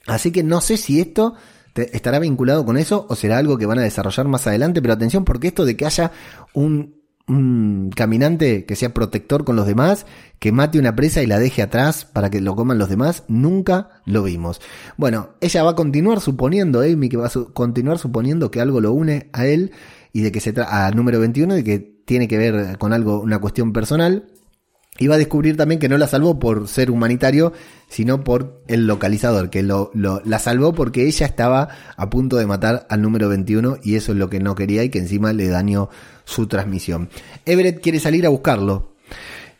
Así que no sé si esto estará vinculado con eso o será algo que van a desarrollar más adelante, pero atención porque esto de que haya un un caminante que sea protector con los demás, que mate una presa y la deje atrás para que lo coman los demás, nunca lo vimos. Bueno, ella va a continuar suponiendo, Amy, que va a continuar suponiendo que algo lo une a él y de que se trata, al número 21, de que tiene que ver con algo, una cuestión personal. Y va a descubrir también que no la salvó por ser humanitario, sino por el localizador, que lo, la salvó porque ella estaba a punto de matar al número 21 y eso es lo que no quería y que encima le dañó su transmisión. Everett quiere salir a buscarlo.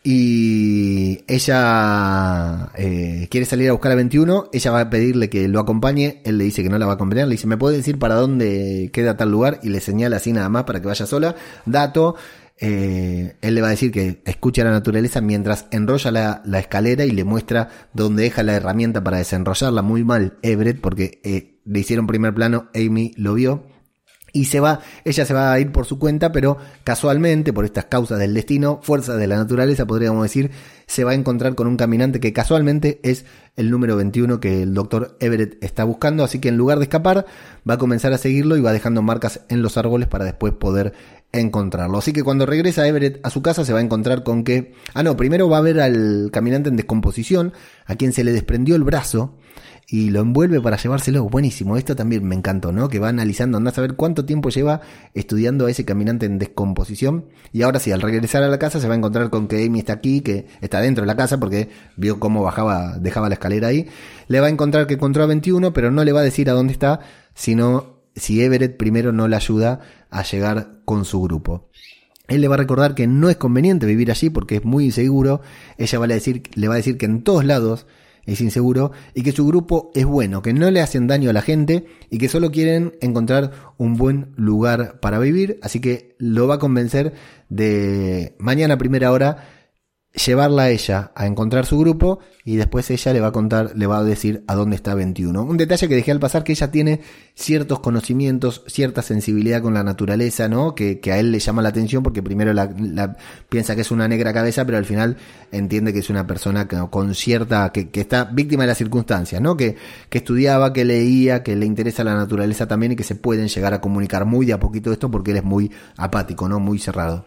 Y ella eh, quiere salir a buscar a 21, ella va a pedirle que lo acompañe, él le dice que no la va a acompañar, le dice, ¿me puede decir para dónde queda tal lugar? Y le señala así nada más para que vaya sola. Dato, eh, él le va a decir que escucha la naturaleza mientras enrolla la, escalera y le muestra dónde deja la herramienta para desenrollarla. Muy mal Everett porque eh, le hicieron primer plano, Amy lo vio y se va, ella se va a ir por su cuenta, pero casualmente, por estas causas del destino, fuerzas de la naturaleza, podríamos decir, se va a encontrar con un caminante que casualmente es el número 21 que el doctor Everett está buscando, así que en lugar de escapar, va a comenzar a seguirlo y va dejando marcas en los árboles para después poder encontrarlo. Así que cuando regresa Everett a su casa se va a encontrar con que, ah no, primero va a ver al caminante en descomposición, a quien se le desprendió el brazo, y lo envuelve para llevárselo. Buenísimo, esto también me encantó, ¿no? Que va analizando, anda a saber cuánto tiempo lleva estudiando a ese caminante en descomposición. Y ahora sí, al regresar a la casa se va a encontrar con que Amy está aquí, que está dentro de la casa porque vio cómo bajaba, dejaba la escalera ahí. Le va a encontrar que encontró a 21, pero no le va a decir a dónde está, sino si Everett primero no le ayuda a llegar con su grupo. Él le va a recordar que no es conveniente vivir allí porque es muy inseguro. Ella va a decir, le va a decir que en todos lados es inseguro y que su grupo es bueno, que no le hacen daño a la gente y que solo quieren encontrar un buen lugar para vivir, así que lo va a convencer de mañana a primera hora llevarla a ella a encontrar su grupo y después ella le va a contar, le va a decir a dónde está 21. Un detalle que dejé al pasar que ella tiene ciertos conocimientos, cierta sensibilidad con la naturaleza, ¿no? Que, que a él le llama la atención porque primero la, piensa que es una negra cabeza, pero al final entiende que es una persona que, con cierta, que, que, está víctima de las circunstancias, ¿no? Que, que estudiaba, que leía, que le interesa la naturaleza también y que se pueden llegar a comunicar muy de a poquito esto porque él es muy apático, ¿no? Muy cerrado.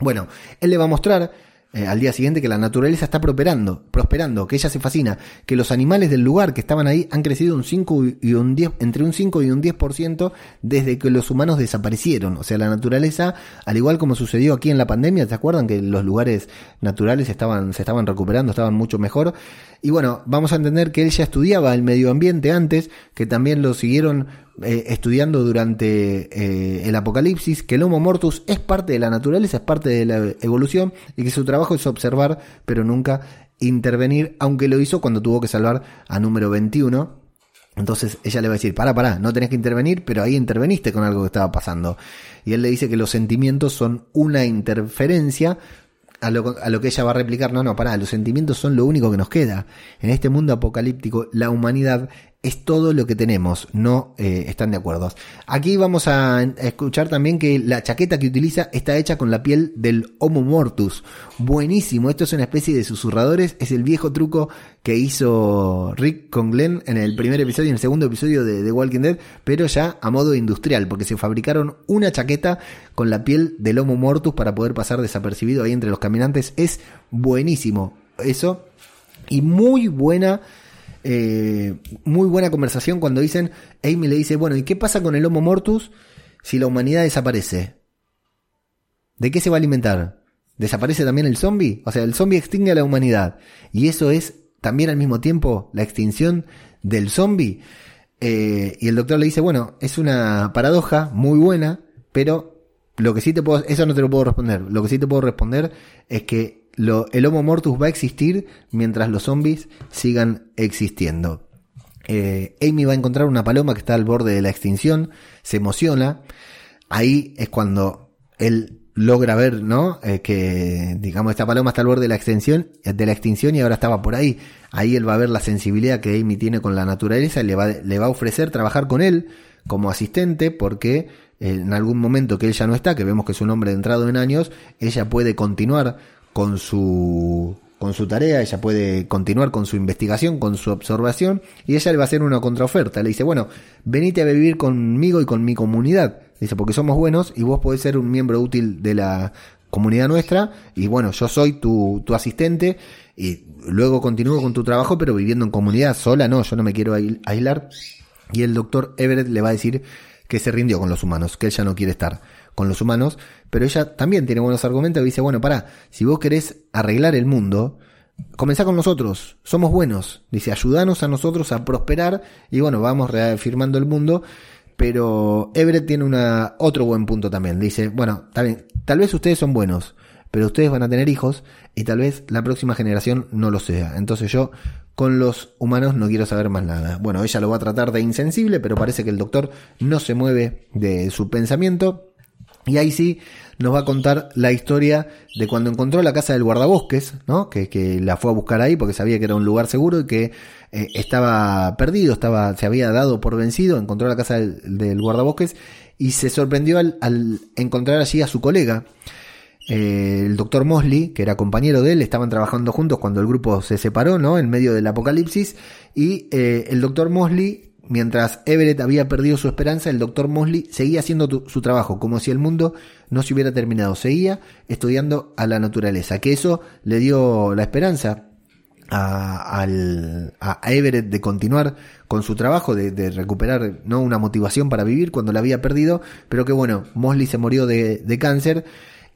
Bueno, él le va a mostrar eh, al día siguiente que la naturaleza está prosperando, prosperando, que ella se fascina, que los animales del lugar que estaban ahí han crecido un 5 y un 10, entre un 5 y un 10% desde que los humanos desaparecieron. O sea, la naturaleza, al igual como sucedió aquí en la pandemia, ¿se acuerdan que los lugares naturales estaban, se estaban recuperando, estaban mucho mejor? Y bueno, vamos a entender que él ya estudiaba el medio ambiente antes, que también lo siguieron eh, estudiando durante eh, el apocalipsis que el Homo mortus es parte de la naturaleza, es parte de la evolución y que su trabajo es observar, pero nunca intervenir, aunque lo hizo cuando tuvo que salvar a número 21. Entonces ella le va a decir, para, para, no tenés que intervenir, pero ahí interveniste con algo que estaba pasando. Y él le dice que los sentimientos son una interferencia, a lo, a lo, que ella va a replicar, no, no, pará, los sentimientos son lo único que nos queda. En este mundo apocalíptico, la humanidad es todo lo que tenemos, no eh, están de acuerdo. Aquí vamos a escuchar también que la chaqueta que utiliza está hecha con la piel del Homo mortus. Buenísimo, esto es una especie de susurradores, es el viejo truco que hizo Rick con Glenn en el primer episodio y en el segundo episodio de The Walking Dead, pero ya a modo industrial, porque se fabricaron una chaqueta con la piel del Homo mortus para poder pasar desapercibido ahí entre los caminantes. Es buenísimo eso y muy buena eh, muy buena conversación cuando dicen, Amy le dice, bueno, ¿y qué pasa con el Homo Mortus si la humanidad desaparece? ¿De qué se va a alimentar? ¿Desaparece también el zombie? O sea, el zombie extingue a la humanidad. Y eso es también al mismo tiempo la extinción del zombie. Eh, y el doctor le dice, bueno, es una paradoja muy buena, pero lo que sí te puedo, eso no te lo puedo responder. Lo que sí te puedo responder es que el Homo Mortus va a existir mientras los zombies sigan existiendo. Eh, Amy va a encontrar una paloma que está al borde de la extinción, se emociona, ahí es cuando él logra ver, ¿no? Eh, que, digamos, esta paloma está al borde de la extinción, de la extinción y ahora estaba por ahí. Ahí él va a ver la sensibilidad que Amy tiene con la naturaleza y le va, le va a ofrecer trabajar con él como asistente porque en algún momento que él ya no está, que vemos que es un hombre entrado en años, ella puede continuar con su con su tarea, ella puede continuar con su investigación, con su observación, y ella le va a hacer una contraoferta. Le dice, bueno, venite a vivir conmigo y con mi comunidad. Dice, porque somos buenos y vos podés ser un miembro útil de la comunidad nuestra, y bueno, yo soy tu, tu asistente, y luego continúo con tu trabajo, pero viviendo en comunidad, sola no, yo no me quiero aislar. Y el doctor Everett le va a decir que se rindió con los humanos, que él ya no quiere estar con los humanos, pero ella también tiene buenos argumentos y dice, bueno, para, si vos querés arreglar el mundo, comenzá con nosotros, somos buenos, dice, ayudanos a nosotros a prosperar y bueno, vamos reafirmando el mundo, pero Everett tiene una, otro buen punto también, dice, bueno, tal vez ustedes son buenos, pero ustedes van a tener hijos y tal vez la próxima generación no lo sea. Entonces yo con los humanos no quiero saber más nada. Bueno, ella lo va a tratar de insensible, pero parece que el doctor no se mueve de su pensamiento. Y ahí sí nos va a contar la historia de cuando encontró la casa del guardabosques, ¿no? Que, la fue a buscar ahí porque sabía que era un lugar seguro y que eh, estaba perdido, estaba, se había dado por vencido, encontró la casa del, guardabosques y se sorprendió al, al, encontrar allí a su colega. Eh, el doctor Mosley, que era compañero de él, estaban trabajando juntos cuando el grupo se separó, ¿no? En medio del apocalipsis. Y eh, el doctor Mosley Mientras Everett había perdido su esperanza, el doctor Mosley seguía haciendo su trabajo, como si el mundo no se hubiera terminado. Seguía estudiando a la naturaleza, que eso le dio la esperanza a, Everett de continuar con su trabajo, de, recuperar ¿no? una motivación para vivir cuando la había perdido, pero que bueno, Mosley se murió de, de cáncer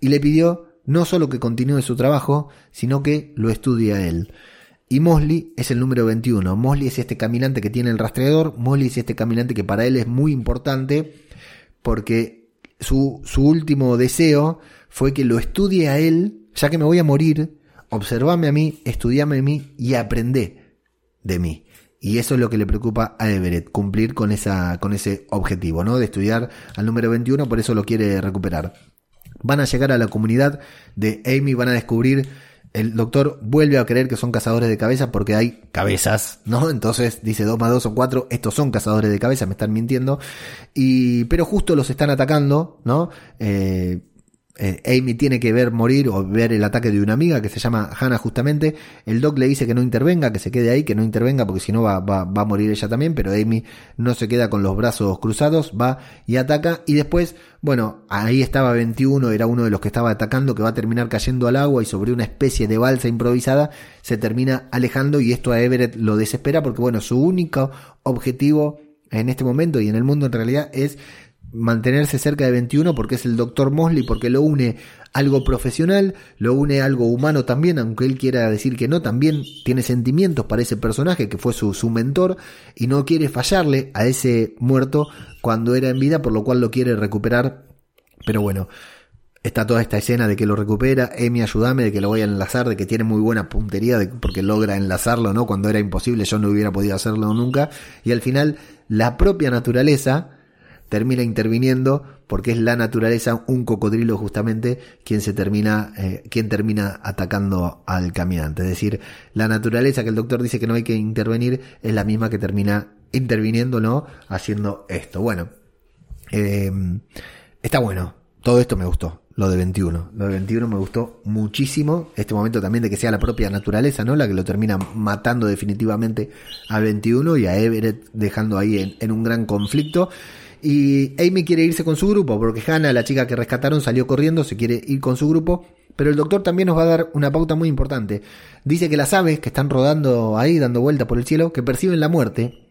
y le pidió no solo que continúe su trabajo, sino que lo estudie a él. Y Mosley es el número 21. Mosley es este caminante que tiene el rastreador. Mosley es este caminante que para él es muy importante porque su, su último deseo fue que lo estudie a él, ya que me voy a morir, observame a mí, estudiame a mí y aprende de mí. Y eso es lo que le preocupa a Everett, cumplir con, esa, con ese objetivo, ¿no? De estudiar al número 21, por eso lo quiere recuperar. Van a llegar a la comunidad de Amy, van a descubrir el doctor vuelve a creer que son cazadores de cabezas porque hay cabezas, ¿no? Entonces dice 2 más 2 son 4, estos son cazadores de cabezas, me están mintiendo. Y, pero justo los están atacando, ¿no? Eh, eh, Amy tiene que ver morir o ver el ataque de una amiga que se llama Hannah justamente. El Doc le dice que no intervenga, que se quede ahí, que no intervenga porque si no va, va, va, a morir ella también, pero Amy no se queda con los brazos cruzados, va y ataca y después, bueno, ahí estaba 21, era uno de los que estaba atacando que va a terminar cayendo al agua y sobre una especie de balsa improvisada se termina alejando y esto a Everett lo desespera porque bueno, su único objetivo en este momento y en el mundo en realidad es mantenerse cerca de 21 porque es el doctor Mosley, porque lo une algo profesional, lo une algo humano también, aunque él quiera decir que no, también tiene sentimientos para ese personaje que fue su, su mentor y no quiere fallarle a ese muerto cuando era en vida, por lo cual lo quiere recuperar. Pero bueno, está toda esta escena de que lo recupera, Emi ayúdame, de que lo voy a enlazar, de que tiene muy buena puntería, de, porque logra enlazarlo, ¿no? Cuando era imposible, yo no hubiera podido hacerlo nunca. Y al final, la propia naturaleza termina interviniendo porque es la naturaleza, un cocodrilo justamente, quien se termina, eh, quien termina atacando al caminante. Es decir, la naturaleza que el doctor dice que no hay que intervenir es la misma que termina interviniendo, ¿no? Haciendo esto. Bueno, eh, está bueno. Todo esto me gustó lo de 21. Lo de 21 me gustó muchísimo. Este momento también de que sea la propia naturaleza, ¿no? La que lo termina matando definitivamente a 21 y a Everett dejando ahí en, un gran conflicto. Y Amy quiere irse con su grupo porque Hannah, la chica que rescataron, salió corriendo, se quiere ir con su grupo. Pero el doctor también nos va a dar una pauta muy importante. Dice que las aves que están rodando ahí, dando vuelta por el cielo, que perciben la muerte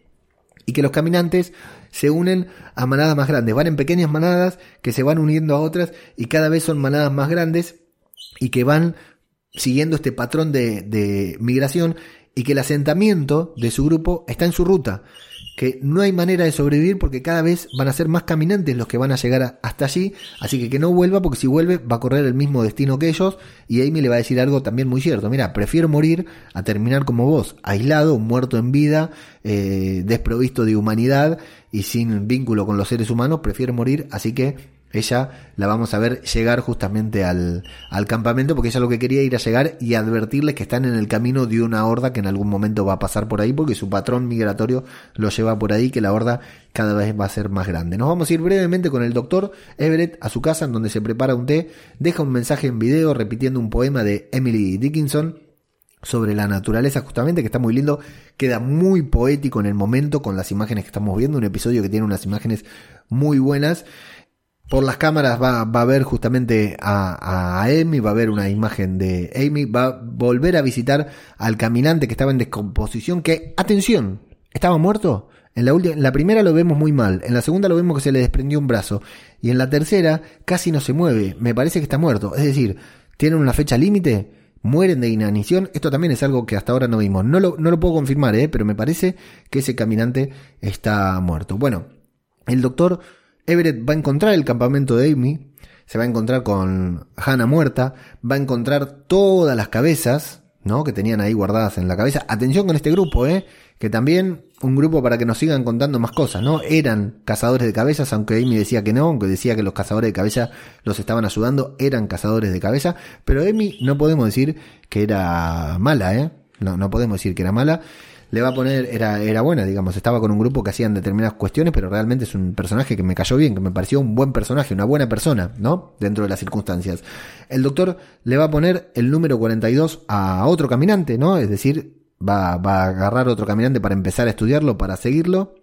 y que los caminantes se unen a manadas más grandes. Van en pequeñas manadas que se van uniendo a otras y cada vez son manadas más grandes y que van siguiendo este patrón de, de migración y que el asentamiento de su grupo está en su ruta que no hay manera de sobrevivir porque cada vez van a ser más caminantes los que van a llegar hasta allí, así que que no vuelva porque si vuelve va a correr el mismo destino que ellos. Y Amy le va a decir algo también muy cierto, mira, prefiero morir a terminar como vos, aislado, muerto en vida, eh, desprovisto de humanidad y sin vínculo con los seres humanos, prefiero morir, así que ella la vamos a ver llegar justamente al, al, campamento porque ella lo que quería ir a llegar y advertirles que están en el camino de una horda que en algún momento va a pasar por ahí porque su patrón migratorio lo lleva por ahí que la horda cada vez va a ser más grande. Nos vamos a ir brevemente con el doctor Everett a su casa en donde se prepara un té, deja un mensaje en video repitiendo un poema de Emily Dickinson sobre la naturaleza justamente, que está muy lindo, queda muy poético en el momento con las imágenes que estamos viendo, un episodio que tiene unas imágenes muy buenas por las cámaras va, va a ver justamente a, a, Amy, va a ver una imagen de Amy, va a volver a visitar al caminante que estaba en descomposición, que, atención, estaba muerto. En la, en la primera lo vemos muy mal, en la segunda lo vemos que se le desprendió un brazo, y en la tercera casi no se mueve, me parece que está muerto. Es decir, tienen una fecha límite, mueren de inanición. Esto también es algo que hasta ahora no vimos. No lo, no lo puedo confirmar, ¿eh? pero me parece que ese caminante está muerto. Bueno, el doctor Everett va a encontrar el campamento de Amy, se va a encontrar con Hannah muerta, va a encontrar todas las cabezas, ¿no? Que tenían ahí guardadas en la cabeza. Atención con este grupo, ¿eh? Que también un grupo para que nos sigan contando más cosas, ¿no? Eran cazadores de cabezas, aunque Amy decía que no, aunque decía que los cazadores de cabeza los estaban ayudando, eran cazadores de cabeza, pero Amy no podemos decir que era mala, ¿eh? No, no podemos decir que era mala le va a poner, era, era buena, digamos, estaba con un grupo que hacían determinadas cuestiones, pero realmente es un personaje que me cayó bien, que me pareció un buen personaje, una buena persona, ¿no? Dentro de las circunstancias. El doctor le va a poner el número 42 a otro caminante, ¿no? Es decir, va, va a agarrar otro caminante para empezar a estudiarlo, para seguirlo,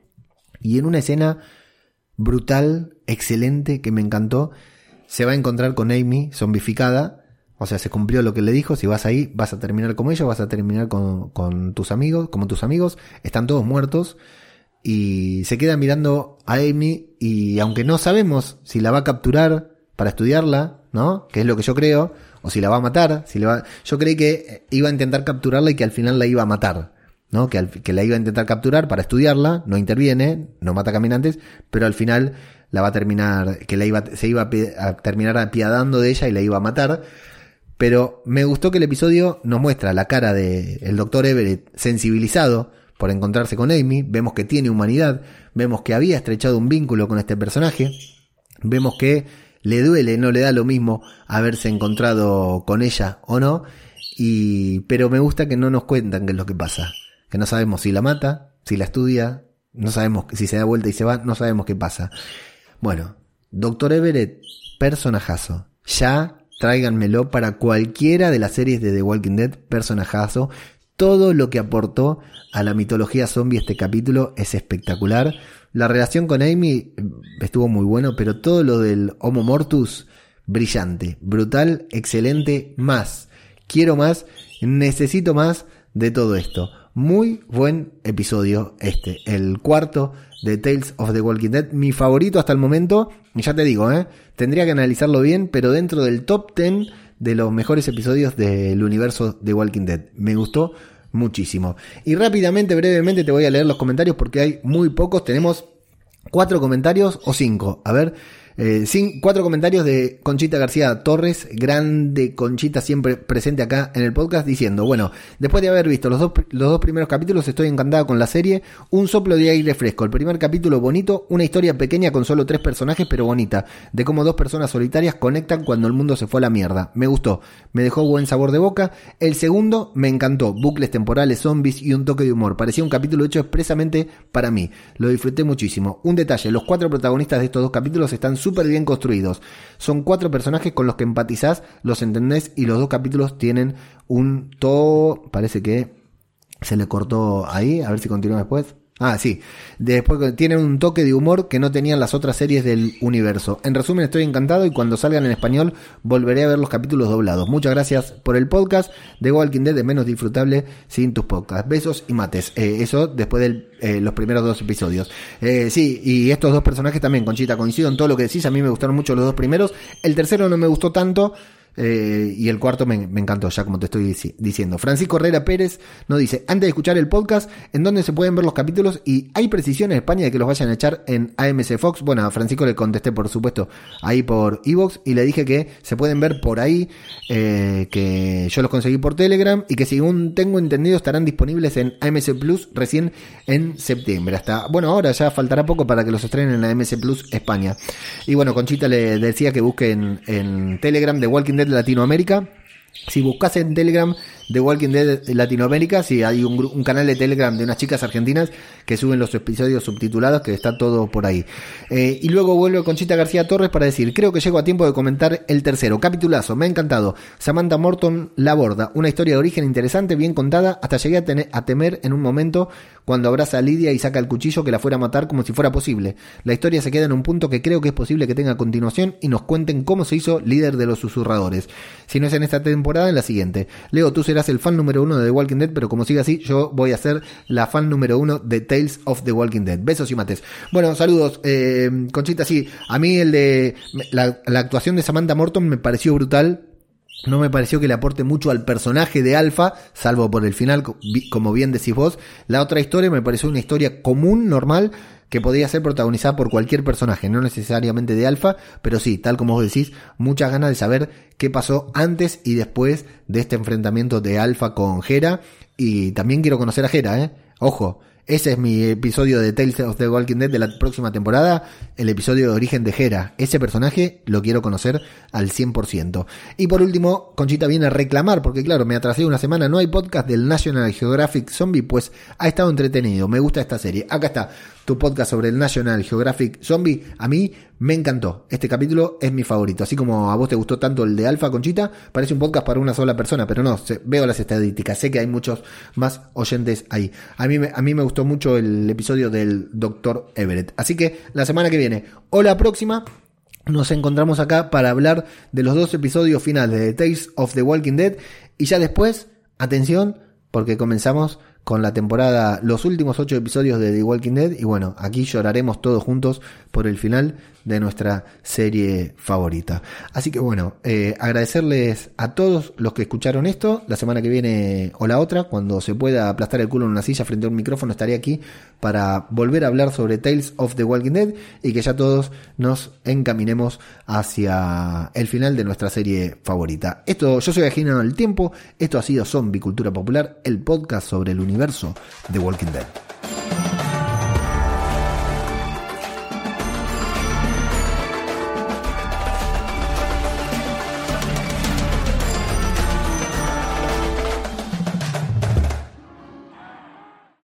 y en una escena brutal, excelente, que me encantó, se va a encontrar con Amy zombificada, o sea, se cumplió lo que le dijo, si vas ahí vas a terminar como ellos, vas a terminar con, con tus amigos, como tus amigos, están todos muertos y se queda mirando a Amy y aunque no sabemos si la va a capturar para estudiarla, ¿no? Que es lo que yo creo, o si la va a matar, si le va, yo creí que iba a intentar capturarla y que al final la iba a matar, ¿no? Que, que la iba a intentar capturar para estudiarla, no interviene, no mata caminantes, pero al final la va a terminar, que la iba, se iba a, a terminar apiadando de ella y la iba a matar. Pero me gustó que el episodio nos muestra la cara de el doctor Everett sensibilizado por encontrarse con Amy, vemos que tiene humanidad, vemos que había estrechado un vínculo con este personaje, vemos que le duele, no le da lo mismo haberse encontrado con ella o no, y pero me gusta que no nos cuentan qué es lo que pasa, que no sabemos si la mata, si la estudia, no sabemos si se da vuelta y se va, no sabemos qué pasa. Bueno, Doctor Everett, personajazo. Ya tráiganmelo para cualquiera de las series de The Walking Dead, personajazo. Todo lo que aportó a la mitología zombie este capítulo es espectacular. La relación con Amy mm, estuvo muy bueno, pero todo lo del Homo Mortus, brillante, brutal, excelente, más. Quiero más, necesito más de todo esto. Muy buen episodio este, el cuarto de Tales of the Walking Dead, mi favorito hasta el momento. Y ya te digo, ¿eh? tendría que analizarlo bien, pero dentro del top 10 de los mejores episodios del universo de Walking Dead. Me gustó muchísimo. Y rápidamente, brevemente, te voy a leer los comentarios porque hay muy pocos. Tenemos cuatro comentarios o cinco. A ver, eh, sin, cuatro comentarios de Conchita García Torres, grande Conchita siempre presente acá en el podcast, diciendo, bueno, después de haber visto los dos, los dos primeros capítulos, estoy encantada con la serie, un soplo de aire fresco, el primer capítulo bonito, una historia pequeña con solo tres personajes, pero bonita, de cómo dos personas solitarias conectan cuando el mundo se fue a la mierda. Me gustó, me dejó buen sabor de boca. El segundo me encantó, bucles temporales, zombies y un toque de humor. Parecía un capítulo hecho expresamente para mí. Lo disfruté muchísimo. Un detalle, los cuatro protagonistas de estos dos capítulos están súper bien construidos. Son cuatro personajes con los que empatizás, los entendés y los dos capítulos tienen un todo, parece que se le cortó ahí, a ver si continúa después. Ah, sí. Después tienen un toque de humor que no tenían las otras series del universo. En resumen, estoy encantado y cuando salgan en español volveré a ver los capítulos doblados. Muchas gracias por el podcast de Walking Dead de menos disfrutable sin tus podcasts. Besos y mates. Eh, eso después de eh, los primeros dos episodios. Eh, sí, y estos dos personajes también, Conchita, coincido en todo lo que decís. A mí me gustaron mucho los dos primeros. El tercero no me gustó tanto. Eh, y el cuarto me, encantó, ya como te estoy diciendo. Francisco Herrera Pérez nos dice, antes de escuchar el podcast, en donde se pueden ver los capítulos y hay precisión en España de que los vayan a echar en AMC Fox. Bueno, a Francisco le contesté, por supuesto, ahí por Evox y le dije que se pueden ver por ahí, eh, que yo los conseguí por Telegram y que según tengo entendido estarán disponibles en AMC Plus recién en septiembre. Hasta, bueno, ahora ya faltará poco para que los estrenen en AMC Plus España. Y bueno, Conchita le decía que busquen en Telegram de Walking Dead Latinoamérica. Si buscas en Telegram de Walking Dead Latinoamérica, si hay un, canal de Telegram de unas chicas argentinas que suben los episodios subtitulados, que está todo por ahí. Eh, y luego vuelve Conchita García Torres para decir, creo que llego a tiempo de comentar el tercero, capitulazo, me ha encantado. Samantha Morton la borda, una historia de origen interesante, bien contada, hasta llegué a, a temer en un momento cuando abraza a Lidia y saca el cuchillo que la fuera a matar como si fuera posible. La historia se queda en un punto que creo que es posible que tenga continuación y nos cuenten cómo se hizo líder de los susurradores. Si no es en esta temporada, en la siguiente. Leo, tú serás el fan número uno de The Walking Dead, pero como sigue así, yo voy a ser la fan número uno de Tales of the Walking Dead. Besos y mates. Bueno, saludos. Eh, Conchita, sí, a mí el de la, actuación de Samantha Morton me pareció brutal. No me pareció que le aporte mucho al personaje de Alpha, salvo por el final, como bien decís vos. La otra historia me pareció una historia común, normal, que podría ser protagonizada por cualquier personaje, no necesariamente de Alpha, pero sí, tal como vos decís, muchas ganas de saber qué pasó antes y después de este enfrentamiento de Alpha con Hera. Y también quiero conocer a Hera, ¿eh? Ojo, ese es mi episodio de Tales of the Walking Dead de la próxima temporada, el episodio de origen de Hera. Ese personaje lo quiero conocer al 100%. Y por último, Conchita viene a reclamar, porque claro, me atrasé una semana, no hay podcast del National Geographic Zombie, pues ha estado entretenido, me gusta esta serie. Acá está, tu podcast sobre el National Geographic Zombie. A mí me encantó. Este capítulo es mi favorito. Así como a vos te gustó tanto el de Alfa Conchita, parece un podcast para una sola persona, pero no, veo las estadísticas. Sé que hay muchos más oyentes ahí. A mí, a mí me gustó mucho el episodio del Dr. Everett. Así que la semana que viene o la próxima nos encontramos acá para hablar de los dos episodios finales de Tales of the Walking Dead. Y ya después, atención, porque comenzamos con la temporada, los últimos ocho episodios de The Walking Dead. Y bueno, aquí lloraremos todos juntos por el final de nuestra serie favorita. Así que bueno, eh, agradecerles a todos los que escucharon esto. La semana que viene o la otra, cuando se pueda aplastar el culo en una silla frente a un micrófono, estaré aquí para volver a hablar sobre Tales of the Walking Dead y que ya todos nos encaminemos hacia el final de nuestra serie favorita. Esto, yo soy Agino del Tiempo, esto ha sido Zombie Cultura Popular, el podcast sobre el universo de Walking Dead.